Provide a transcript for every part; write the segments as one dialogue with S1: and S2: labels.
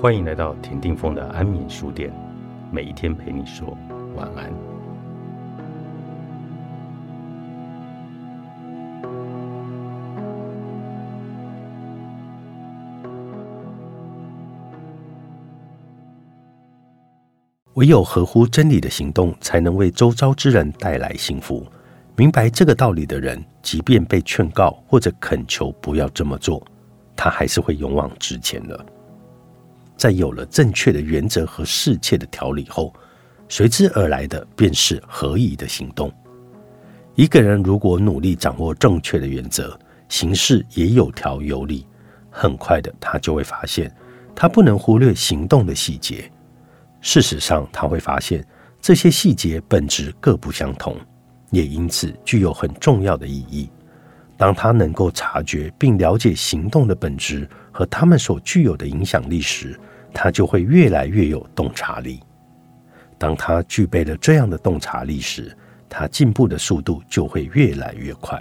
S1: 欢迎来到田定峰的安眠书店，每一天陪你说晚安。唯有合乎真理的行动，才能为周遭之人带来幸福。明白这个道理的人，即便被劝告或者恳求不要这么做，他还是会勇往直前的。在有了正确的原则和世切的条理后，随之而来的便是合宜的行动。一个人如果努力掌握正确的原则，行事也有条有理，很快的他就会发现，他不能忽略行动的细节。事实上，他会发现这些细节本质各不相同，也因此具有很重要的意义。当他能够察觉并了解行动的本质和他们所具有的影响力时，他就会越来越有洞察力。当他具备了这样的洞察力时，他进步的速度就会越来越快，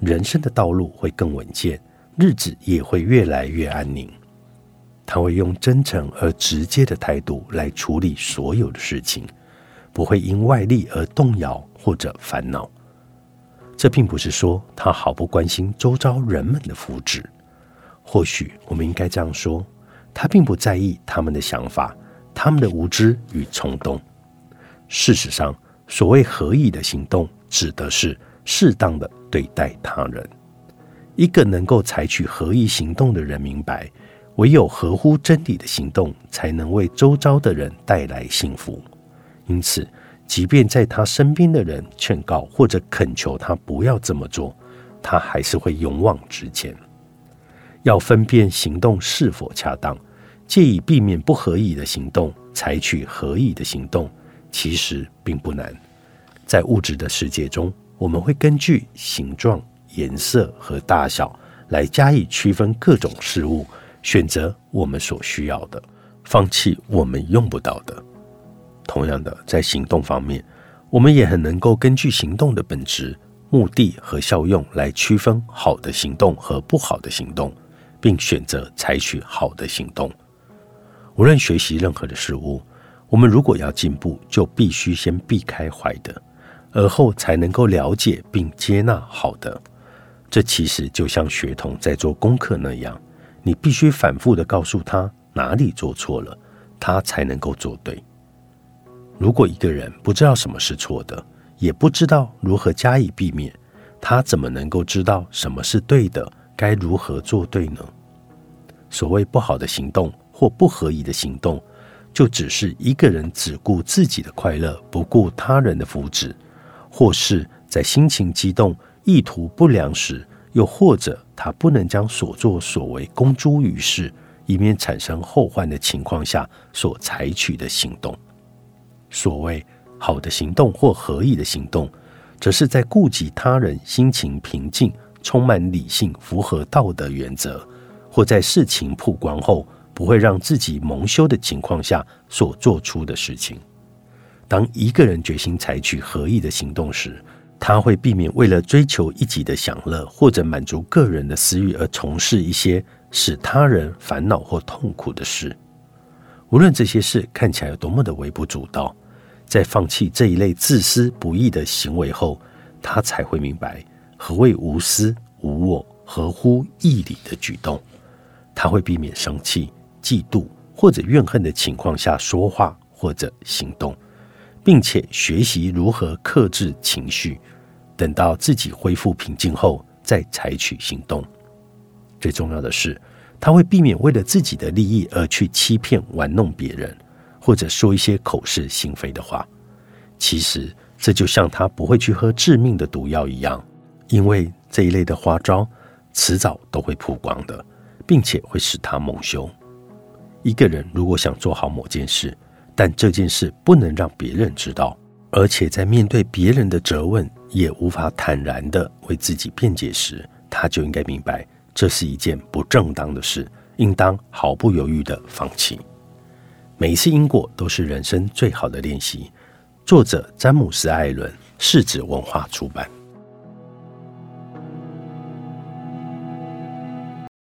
S1: 人生的道路会更稳健，日子也会越来越安宁。他会用真诚而直接的态度来处理所有的事情，不会因外力而动摇或者烦恼。这并不是说他毫不关心周遭人们的福祉，或许我们应该这样说。他并不在意他们的想法，他们的无知与冲动。事实上，所谓合意的行动，指的是适当的对待他人。一个能够采取合意行动的人，明白唯有合乎真理的行动，才能为周遭的人带来幸福。因此，即便在他身边的人劝告或者恳求他不要这么做，他还是会勇往直前。要分辨行动是否恰当。借以避免不合意的行动，采取合意的行动，其实并不难。在物质的世界中，我们会根据形状、颜色和大小来加以区分各种事物，选择我们所需要的，放弃我们用不到的。同样的，在行动方面，我们也很能够根据行动的本质、目的和效用来区分好的行动和不好的行动，并选择采取好的行动。无论学习任何的事物，我们如果要进步，就必须先避开坏的，而后才能够了解并接纳好的。这其实就像学童在做功课那样，你必须反复的告诉他哪里做错了，他才能够做对。如果一个人不知道什么是错的，也不知道如何加以避免，他怎么能够知道什么是对的，该如何做对呢？所谓不好的行动。或不合宜的行动，就只是一个人只顾自己的快乐，不顾他人的福祉；或是在心情激动、意图不良时，又或者他不能将所作所为公诸于世，以免产生后患的情况下所采取的行动。所谓好的行动或合意的行动，则是在顾及他人心情平静、充满理性、符合道德原则，或在事情曝光后。不会让自己蒙羞的情况下所做出的事情。当一个人决心采取合意的行动时，他会避免为了追求一己的享乐或者满足个人的私欲而从事一些使他人烦恼或痛苦的事。无论这些事看起来有多么的微不足道，在放弃这一类自私不义的行为后，他才会明白何谓无私无我、合乎义理的举动。他会避免生气。嫉妒或者怨恨的情况下说话或者行动，并且学习如何克制情绪，等到自己恢复平静后再采取行动。最重要的是，他会避免为了自己的利益而去欺骗、玩弄别人，或者说一些口是心非的话。其实，这就像他不会去喝致命的毒药一样，因为这一类的花招迟早都会曝光的，并且会使他蒙羞。一个人如果想做好某件事，但这件事不能让别人知道，而且在面对别人的责问也无法坦然的为自己辩解时，他就应该明白这是一件不正当的事，应当毫不犹豫的放弃。每一次因果都是人生最好的练习。作者詹姆斯·艾伦，世子文化出版。